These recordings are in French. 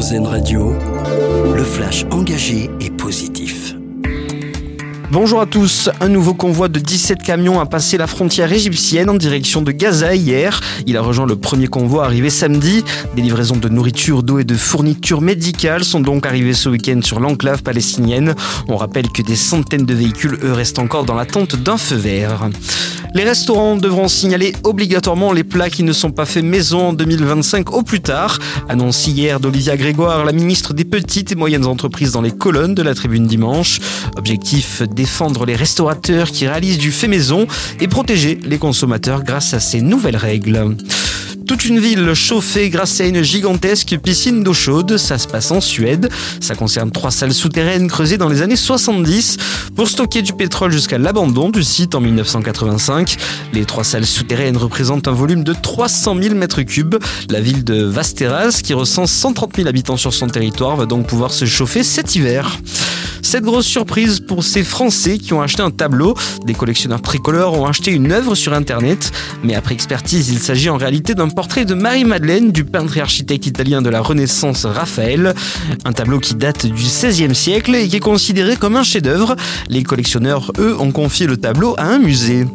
Radio, le flash engagé et positif. Bonjour à tous. Un nouveau convoi de 17 camions a passé la frontière égyptienne en direction de Gaza hier. Il a rejoint le premier convoi arrivé samedi. Des livraisons de nourriture, d'eau et de fournitures médicales sont donc arrivées ce week-end sur l'enclave palestinienne. On rappelle que des centaines de véhicules, eux, restent encore dans l'attente d'un feu vert. Les restaurants devront signaler obligatoirement les plats qui ne sont pas faits maison en 2025 au plus tard. Annonce hier d'Olivia Grégoire, la ministre des petites et moyennes entreprises dans les colonnes de la tribune dimanche. Objectif défendre les restaurateurs qui réalisent du fait maison et protéger les consommateurs grâce à ces nouvelles règles. Toute une ville chauffée grâce à une gigantesque piscine d'eau chaude. Ça se passe en Suède. Ça concerne trois salles souterraines creusées dans les années 70 pour stocker du pétrole jusqu'à l'abandon du site en 1985. Les trois salles souterraines représentent un volume de 300 000 mètres cubes. La ville de Vasteras, qui recense 130 000 habitants sur son territoire, va donc pouvoir se chauffer cet hiver. Cette grosse surprise pour ces Français qui ont acheté un tableau. Des collectionneurs tricolores ont acheté une œuvre sur Internet. Mais après expertise, il s'agit en réalité d'un portrait de Marie-Madeleine du peintre et architecte italien de la Renaissance Raphaël. Un tableau qui date du XVIe siècle et qui est considéré comme un chef-d'œuvre. Les collectionneurs, eux, ont confié le tableau à un musée.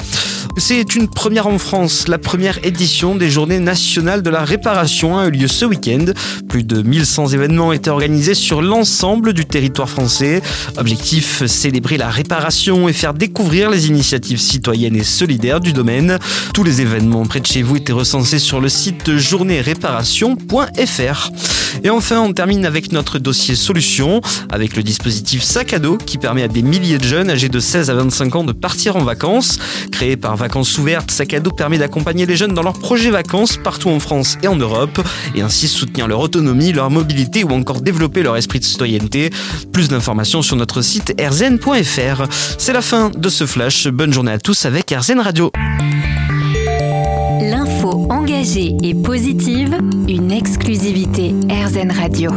C'est une première en France. La première édition des Journées nationales de la réparation a eu lieu ce week-end. Plus de 1100 événements étaient organisés sur l'ensemble du territoire français. Objectif, célébrer la réparation et faire découvrir les initiatives citoyennes et solidaires du domaine. Tous les événements près de chez vous étaient recensés sur le site journéeréparation.fr. Et enfin, on termine avec notre dossier solution, avec le dispositif sac à dos qui permet à des milliers de jeunes âgés de 16 à 25 ans de partir en vacances. Créé par Vacances Ouvertes, sac à dos permet d'accompagner les jeunes dans leurs projets vacances partout en France et en Europe, et ainsi soutenir leur autonomie, leur mobilité ou encore développer leur esprit de citoyenneté. Plus d'informations sur notre site rzen.fr. C'est la fin de ce flash. Bonne journée à tous avec RZN Radio. L'info engagée et positive, une exclusivité RZN Radio.